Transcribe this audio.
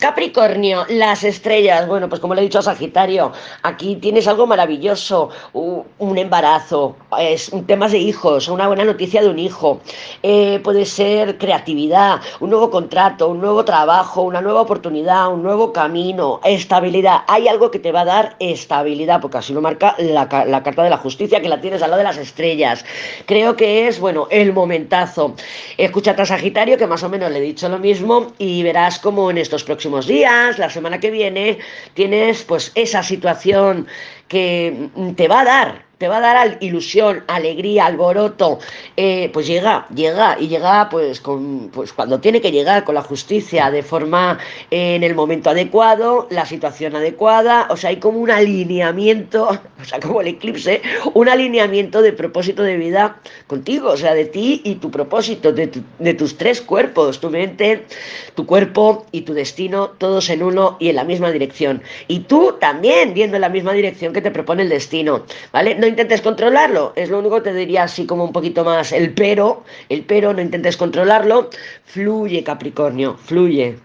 Capricornio, las estrellas. Bueno, pues como le he dicho a Sagitario, aquí tienes algo maravilloso, un embarazo, es temas de hijos, una buena noticia de un hijo. Eh, puede ser creatividad, un nuevo contrato, un nuevo trabajo, una nueva oportunidad, un nuevo camino, estabilidad. Hay algo que te va a dar estabilidad, porque así lo marca la, la carta de la justicia que la tienes al lado de las estrellas. Creo que es, bueno, el momentazo. Escúchate a Sagitario, que más o menos le he dicho lo mismo, y verás como en estos próximos días, la semana que viene, tienes pues esa situación que te va a dar te va a dar ilusión, alegría, alboroto, eh, pues llega, llega y llega pues, con, pues cuando tiene que llegar con la justicia de forma eh, en el momento adecuado, la situación adecuada, o sea, hay como un alineamiento, o sea, como el eclipse, un alineamiento de propósito de vida contigo, o sea, de ti y tu propósito, de, de tus tres cuerpos, tu mente, tu cuerpo y tu destino, todos en uno y en la misma dirección. Y tú también viendo en la misma dirección te propone el destino, ¿vale? No intentes controlarlo, es lo único que te diría así como un poquito más el pero, el pero, no intentes controlarlo, fluye Capricornio, fluye.